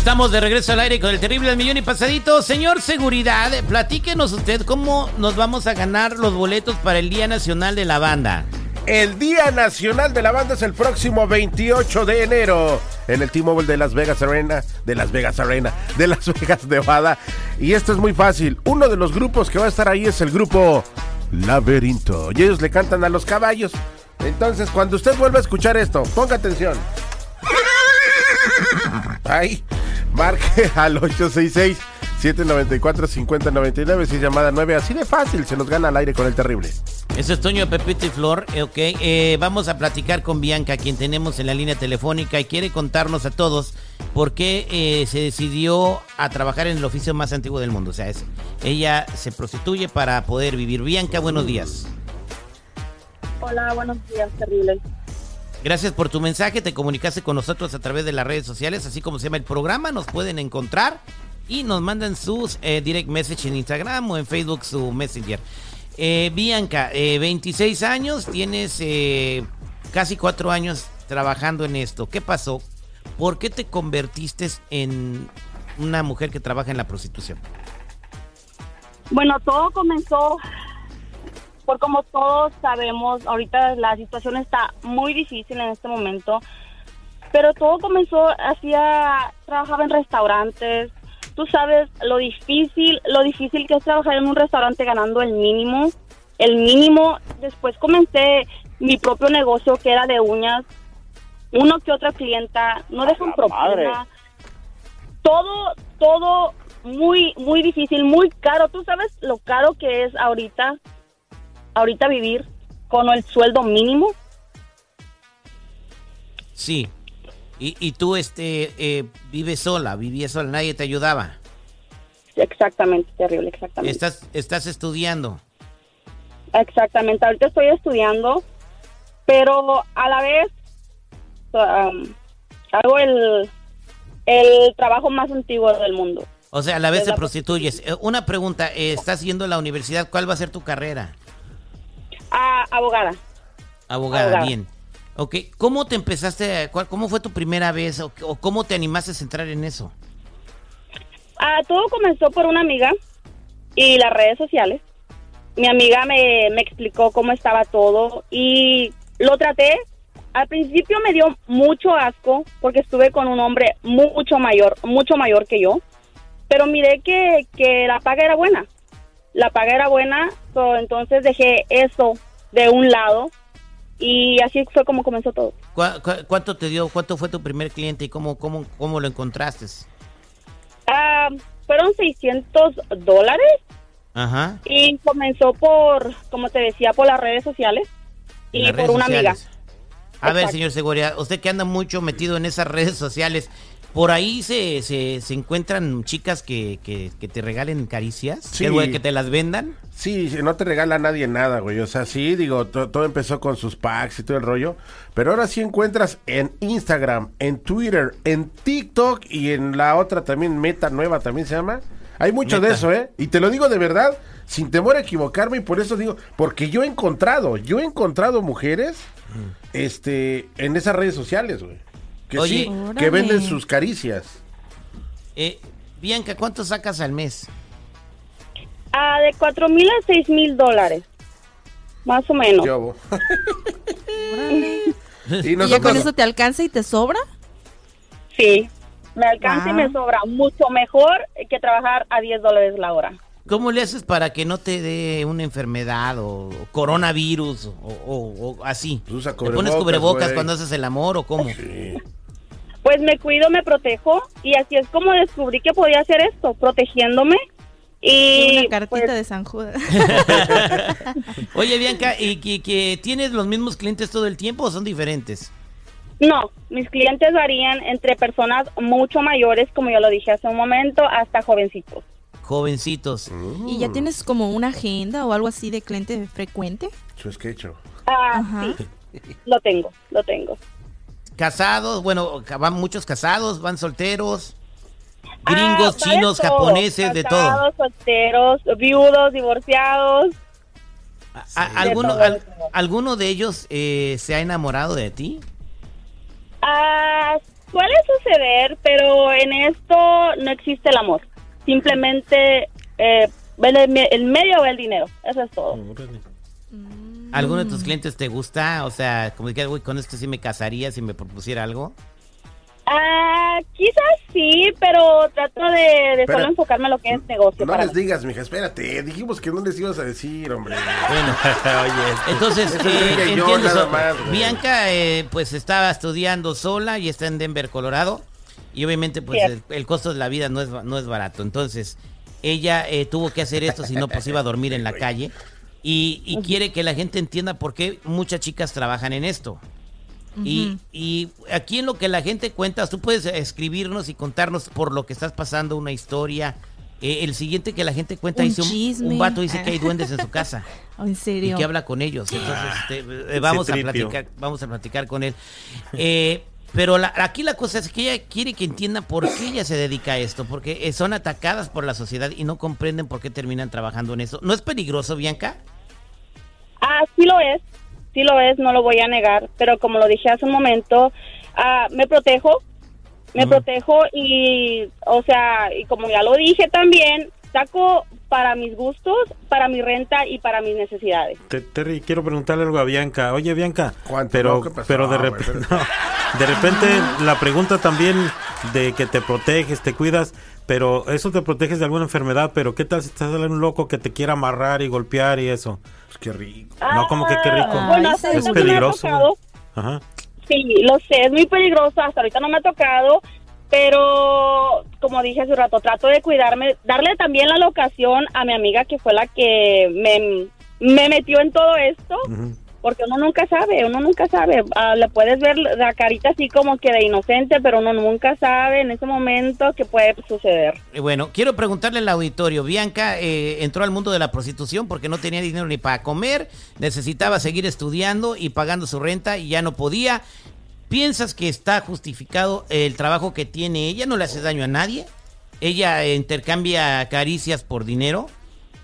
Estamos de regreso al aire con el terrible millón y pasadito. Señor Seguridad, platíquenos usted cómo nos vamos a ganar los boletos para el Día Nacional de la Banda. El Día Nacional de la Banda es el próximo 28 de enero en el T-Mobile de Las Vegas Arena, de Las Vegas Arena, de Las Vegas Nevada. Y esto es muy fácil. Uno de los grupos que va a estar ahí es el grupo Laberinto. Y ellos le cantan a los caballos. Entonces, cuando usted vuelva a escuchar esto, ponga atención. Ay, marque al 866 794 5099 si es llamada 9. Así de fácil, se nos gana al aire con el terrible. Eso es Toño Pepito y Flor, ok. Eh, vamos a platicar con Bianca, quien tenemos en la línea telefónica y quiere contarnos a todos por qué eh, se decidió a trabajar en el oficio más antiguo del mundo. O sea, es, ella se prostituye para poder vivir. Bianca, buenos días. Hola, buenos días, terrible. Gracias por tu mensaje, te comunicaste con nosotros a través de las redes sociales, así como se llama el programa, nos pueden encontrar y nos mandan sus eh, direct message en Instagram o en Facebook su Messenger. Eh, Bianca, eh, 26 años, tienes eh, casi cuatro años trabajando en esto. ¿Qué pasó? ¿Por qué te convertiste en una mujer que trabaja en la prostitución? Bueno, todo comenzó por como todos sabemos, ahorita la situación está muy difícil en este momento, pero todo comenzó, hacía, trabajaba en restaurantes, tú sabes lo difícil, lo difícil que es trabajar en un restaurante ganando el mínimo, el mínimo, después comencé mi propio negocio que era de uñas, uno que otra clienta, no dejan propina, todo, todo muy, muy difícil, muy caro, tú sabes lo caro que es ahorita ahorita vivir con el sueldo mínimo. Sí. Y, y tú este eh, vives sola, vivías sola, nadie te ayudaba. Exactamente, terrible, exactamente. Estás, estás estudiando. Exactamente, ahorita estoy estudiando, pero a la vez um, hago el, el trabajo más antiguo del mundo. O sea, a la vez te prostituyes. Eh, Una pregunta, eh, estás yendo a la universidad, ¿cuál va a ser tu carrera? Ah, abogada. Abogada, Abogada. bien. Ok, ¿cómo te empezaste, a- cuál- cómo fue tu primera vez o, o cómo te animaste a entrar en eso? Ah, todo comenzó por una amiga y las redes sociales. Mi amiga me, me explicó cómo estaba todo y lo traté. Al principio me dio mucho asco porque estuve con un hombre mucho mayor, mucho mayor que yo. Pero miré que, que la paga era buena. La paga era buena, so, entonces dejé eso de un lado y así fue como comenzó todo. ¿Cuá- cuá- ¿Cuánto te dio, cuánto fue tu primer cliente y cómo, cómo, cómo lo encontraste? Ah, fueron 600 dólares Ajá. Y comenzó por, como te decía, por las redes sociales y por una amiga. A ver, señor Seguridad, usted que anda mucho metido en esas redes sociales, ¿por ahí se, se, se encuentran chicas que, que, que te regalen caricias? Sí. ¿Que, güey, que te las vendan? Sí, no te regala nadie nada, güey. O sea, sí, digo, to- todo empezó con sus packs y todo el rollo. Pero ahora sí encuentras en Instagram, en Twitter, en TikTok y en la otra también, Meta Nueva también se llama. Hay mucho de eso, ¿eh? Y te lo digo de verdad, sin temor a equivocarme, y por eso digo, porque yo he encontrado, yo he encontrado mujeres, este, en esas redes sociales, güey. Que Oye. sí, que venden sus caricias. Eh, Bianca, ¿cuánto sacas al mes? Ah, de 4 mil a 6 mil dólares, más o menos. Yo, y ¿Y ya con eso te alcanza y te sobra? Sí, me alcanza y me sobra mucho mejor que trabajar a 10 dólares la hora. ¿Cómo le haces para que no te dé una enfermedad o coronavirus o, o- o así? Pues ¿Te pones cubrebocas, cuando haces el amor o cómo? Sí. Pues me cuido, me protejo y así es como descubrí que podía hacer esto, protegiéndome. Y Una cartita pues, de San Judas. Oye, Bianca, ¿y que, que tienes los mismos clientes todo el tiempo o son diferentes? no, mis clientes varían entre personas mucho mayores, como ya lo dije hace un momento, hasta jovencitos. Jovencitos. ¿Y ya tienes como una agenda o algo así de cliente frecuente? Su sketch. Ah, Ajá. sí, lo tengo, lo tengo. Casados, bueno, van muchos casados, van solteros, Ah, gringos, chinos, todo, japoneses, de todo. casados, solteros, viudos, divorciados. ¿Alguno, al- de. ¿Alguno de ellos eh, se ha enamorado de ti? Ah, suele suceder, pero en esto no existe el amor. Simplemente eh, el, el medio o el dinero. Eso es todo. ¿Alguno de tus clientes te gusta? O sea, como que, güey, con esto sí me casaría si me propusiera algo. Ah, quizás sí, pero trato de, de Pero- solo enfocarme en lo que es negocio. No para les mí. digas, mija, espérate. Dijimos que no les ibas a decir, hombre. Bueno, Oye, entonces, Eso eh, dije yo entiendes, nada o- más, güey. Bianca, eh, pues estaba estudiando sola y está en Denver, Colorado. Y obviamente, pues el, Cierto. el costo de la vida no es, ba- no es barato. Entonces, ella eh, tuvo que hacer esto, si no, pues iba a dormir en la calle. Y, y quiere que la gente entienda por qué muchas chicas trabajan en esto. Y, y aquí en lo que la gente cuenta, tú puedes escribirnos y contarnos por lo que estás pasando una historia. Eh, el siguiente que la gente cuenta Un dice un, chisme. un vato dice que hay duendes en su casa Oh, ¿En y serio? que habla con ellos. Entonces, este, eh, vamos a platicar, vamos a platicar con él. Eh, pero la- aquí la cosa es que ella quiere que entienda por qué ella se dedica a esto, porque eh, son atacadas por la sociedad y no comprenden por qué terminan trabajando en eso. ¿No es peligroso, Bianca? Ah, sí lo es, sí lo es, no lo voy a negar, pero como lo dije hace un momento, ah, me protejo, me protejo y, o sea, y como ya lo dije también, saco para mis gustos, para mi renta y para mis necesidades. Te- Terry, quiero preguntarle algo a Bianca. Oye, Bianca, ¿Cuánto? pero, No, pero de, Güey, repente, pero- de repente la pregunta también de que te proteges, te cuidas, pero eso te proteges de alguna enfermedad, pero ¿qué tal si estás un loco que te quiera amarrar y golpear y eso? Pues qué rico. No, como que qué rico. Ah, Bueno, sí. Es no ha peligroso. Ajá. Sí, lo sé, es muy peligroso, hasta ahorita no me ha tocado, pero como dije hace un rato, trato de cuidarme, darle también la locación a mi amiga que fue la que me, me metió en todo esto, porque uno nunca sabe, uno nunca sabe, Ah, le puedes ver la carita así como que de inocente, pero uno nunca sabe en ese momento qué puede suceder. Bueno, quiero preguntarle al auditorio. Bianca eh, entró al mundo de la prostitución porque no tenía dinero ni para comer, necesitaba seguir estudiando y pagando su renta y ya no podía. ¿Piensas que está justificado el trabajo que tiene ella? ¿No le hace daño a nadie? Ella intercambia caricias por dinero.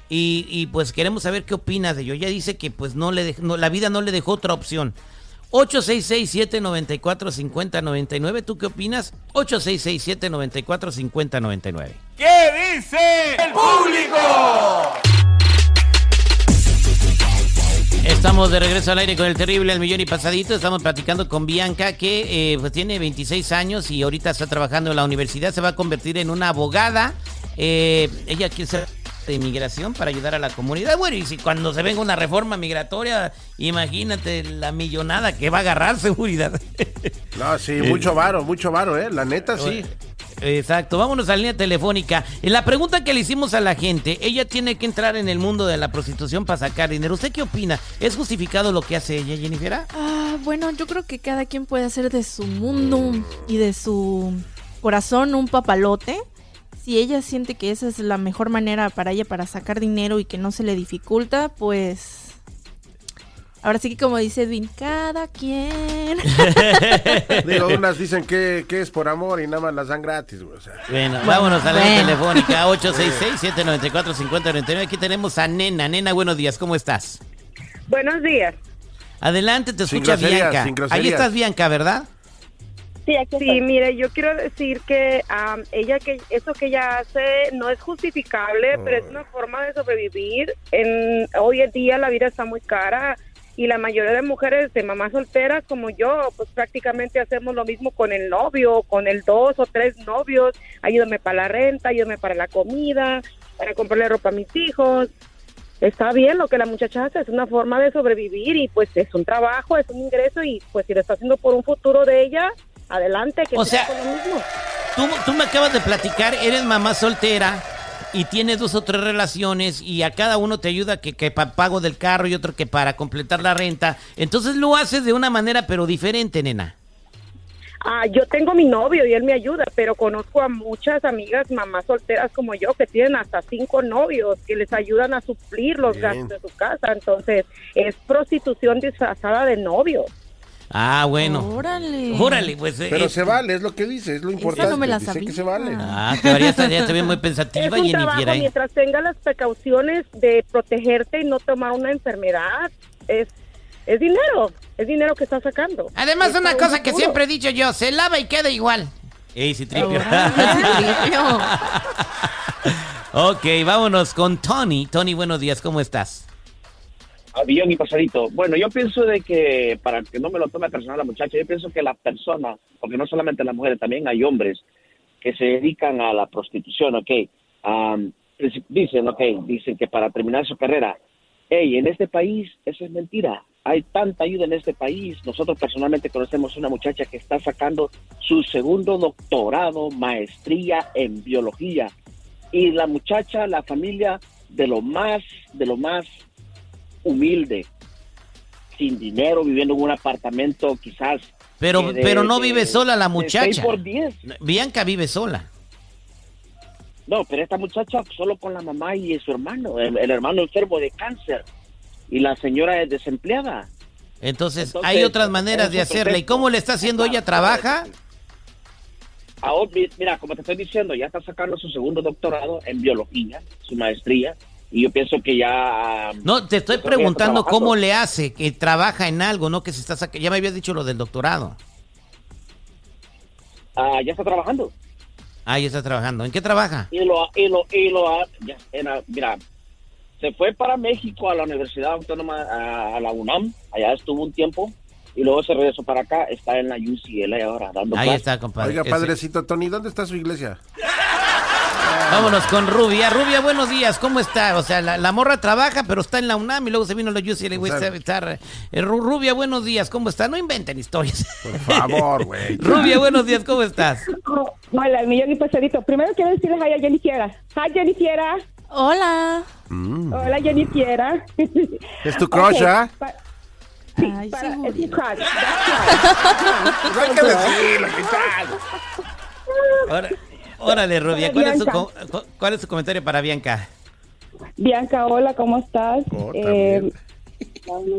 Y, pues queremos saber qué opinas de ello. Ella dice que pues no le la vida no le dejó otra opción. 866-794-5099. ¿Tú qué opinas? 866-794-5099. Estamos de regreso al aire con el terrible al millón y pasadito. Estamos platicando con Bianca que eh, pues tiene 26 años y ahorita está trabajando en la universidad. Se va a convertir en una abogada. Eh, ella quiere ser de inmigración para ayudar a la comunidad. Bueno, y si cuando se venga una reforma migratoria, imagínate la millonada que va a agarrar seguridad. No, sí, mucho varo, mucho varo, ¿eh? La neta, sí. Exacto, vámonos a la línea telefónica. En la pregunta que le hicimos a la gente, ella tiene que entrar en el mundo de la prostitución para sacar dinero. ¿Usted qué opina? ¿Es justificado lo que hace ella, Jennifer? Ah, bueno, yo creo que cada quien puede hacer de su mundo y de su corazón un papalote. Si ella siente que esa es la mejor manera para ella para sacar dinero y que no se le dificulta, pues... Ahora sí que como dice Edwin, cada quien. Digo, unas dicen que, que es por amor y nada más las dan gratis, güey. O sea, Bueno, vámonos a la bueno. telefónica 866-794-5099. Aquí tenemos a Nena. Nena, buenos días, ¿cómo estás? Buenos días. Adelante, te Sin escucha groserías, Bianca. sin Ahí estás, Bianca, ¿verdad? Sí, aquí Sí, mire, yo quiero decir que ella que eso que ella hace no es justificable, pero es una forma de sobrevivir. En hoy en día la vida está muy cara y la mayoría de mujeres de mamás solteras como yo, pues prácticamente hacemos lo mismo con el novio, con el dos o tres novios. Ayúdame para la renta, ayúdame para la comida, para comprarle ropa a mis hijos. Está bien lo que la muchacha hace, es una forma de sobrevivir y pues es un trabajo, es un ingreso y pues si lo está haciendo por un futuro de ella, adelante, que O sea- con lo mismo. Tú, tú me acabas de platicar, eres mamá soltera y tienes dos o tres relaciones y a cada uno te ayuda que, que para pago del carro y otro que para completar la renta. Entonces lo haces de una manera pero diferente, nena. Ah, yo tengo mi novio y él me ayuda, pero conozco a muchas amigas mamás solteras como yo que tienen hasta cinco novios que les ayudan a suplir los Bien. gastos de su casa. Entonces, es prostitución disfrazada de novio. Ah, bueno. Órale. Órale, pues. eh, pero eh, se vale, es lo que dice, es lo importante. no me la dice sabía. que se vale. Ah, que ahora estaría también muy Es pensativa, un trabajo Jennifer. ¿eh? mientras tenga las precauciones de protegerte y no tomar una enfermedad. Es, es dinero. Es dinero que está sacando. Además, Está una un cosa que siempre he dicho yo, se lava y queda igual. Ey, sí, tripio. ok, vámonos con Tony. Tony, buenos días, ¿cómo estás? Avión y pasadito. Bueno, yo pienso de que, para que no me lo tome personal la muchacha, yo pienso que la persona, porque no solamente las mujeres, también hay hombres que se dedican a la prostitución, ¿ok? Princip- dicen, ok, dicen que para terminar su carrera, hey, en este país, eso es mentira. Hay tanta ayuda en este país. Nosotros personalmente conocemos una muchacha que está sacando su segundo doctorado, maestría en biología. Y la muchacha, la familia, de lo más, de lo más humilde, sin dinero, viviendo en un apartamento quizás. Pero, de- pero no de- vive sola la muchacha. por. Bianca vive sola. No, pero esta muchacha solo con la mamá y su hermano, el, el hermano enfermo de cáncer y la señora es desempleada. Entonces, Entonces, hay otras maneras de hacerla. ¿Y cómo le está haciendo ella? ¿Trabaja? Ahora, mi- mira, como te estoy diciendo, ya está sacando su segundo doctorado en biología, su maestría, y yo pienso que ya... um, No, te estoy preguntando cómo le hace, que trabaja en algo, no que se está sacando. Ya me habías dicho lo del doctorado. Ah, ya está trabajando. Ah, ya está trabajando. ¿En qué trabaja? y lo y lo y lo ha- ya, en mira se fue para México a la Universidad Autónoma a, a la UNAM allá estuvo un tiempo y luego se regresó para acá está en la UCLA ahora dando Ahí está, compadre. Oiga, padrecito Tony, ¿dónde está su iglesia? Vámonos con Rubia. Rubia, buenos días. ¿Cómo está? O sea, la, la morra trabaja, pero está en la UNAM y luego se vino la UCLA. güey, O sea- está- eh, Ru- Rubia, buenos días. ¿Cómo está? No inventen historias. Por favor, güey. Rubia, buenos días. ¿Cómo estás? Hola, el millón y pasadito. Primero quiero decirles hi a Jennifiera. Hi, Jennifiera. Hola. Hola, Jennifiera. ¿Es tu crush, ah? sí, Ay, para- es mi crush. that's right. Pues hay que decirlo, ¿qué tal? Ahora- órale, Rubia. ¿Cuál es, su, ¿Cuál es su comentario para Bianca? Bianca, hola, ¿cómo estás? Oh, Eh,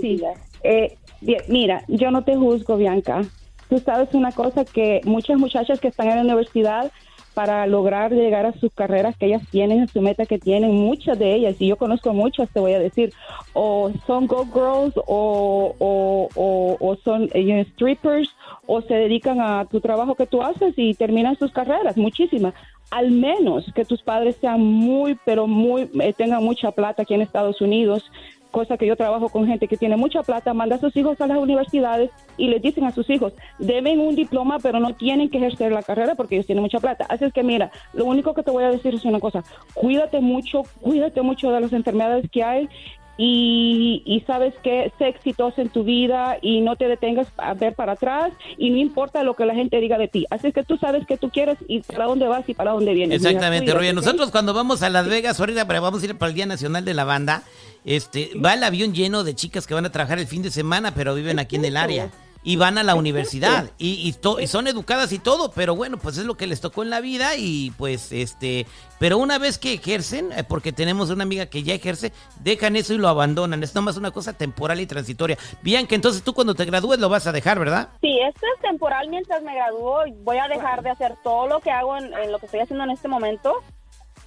sí. Eh, bien, mira, yo no te juzgo, Bianca. Tú sabes una cosa que muchas muchachas que están en la universidad para lograr llegar a sus carreras que ellas tienen, a su meta que tienen, muchas de ellas, y yo conozco muchas, te voy a decir, o son go girls o, o, o, son eh, strippers o se dedican a tu trabajo que tú haces y terminan sus carreras, muchísimas. Al menos que tus padres sean muy, pero muy, eh, tengan mucha plata aquí en Estados Unidos, cosa que yo trabajo con gente que tiene mucha plata, manda a sus hijos a las universidades y les dicen a sus hijos, deben un diploma, pero no tienen que ejercer la carrera porque ellos tienen mucha plata. Así es que mira, lo único que te voy a decir es una cosa, cuídate mucho, cuídate mucho de las enfermedades que hay y, y sabes que sé exitosa en tu vida y no te detengas a ver para atrás y no importa lo que la gente diga de ti. Así es que tú sabes que tú quieres y para dónde vas y para dónde vienes. Exactamente. ¿ok? Nosotros cuando vamos a Las Vegas, ahorita pero vamos a ir para el Día Nacional de la Banda, este, va el avión lleno de chicas que van a trabajar el fin de semana, pero viven aquí en el área. Y van a la universidad y, y, to- y son educadas y todo, pero bueno, pues es lo que les tocó en la vida y pues este, pero una vez que ejercen, eh, porque tenemos una amiga que ya ejerce, dejan eso y lo abandonan. Es nomás una cosa temporal y transitoria. Bien, que entonces tú cuando te gradúes lo vas a dejar, ¿verdad? Sí, esto es temporal mientras me gradúo. Voy a dejar de hacer todo lo que hago en, en lo que estoy haciendo en este momento.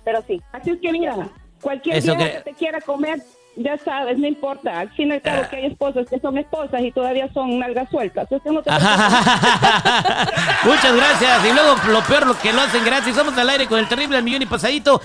Pero sí. Así es que mira, cualquier Eso vieja que- que... te quiera comer, ya sabes, no importa. Al fin y al cabo que hay esposas que son esposas y todavía son nalgas sueltas. Eso no te Muchas gracias. Y luego lo peor, lo que lo hacen gratis. Somos al aire con el terrible al millón y pasadito.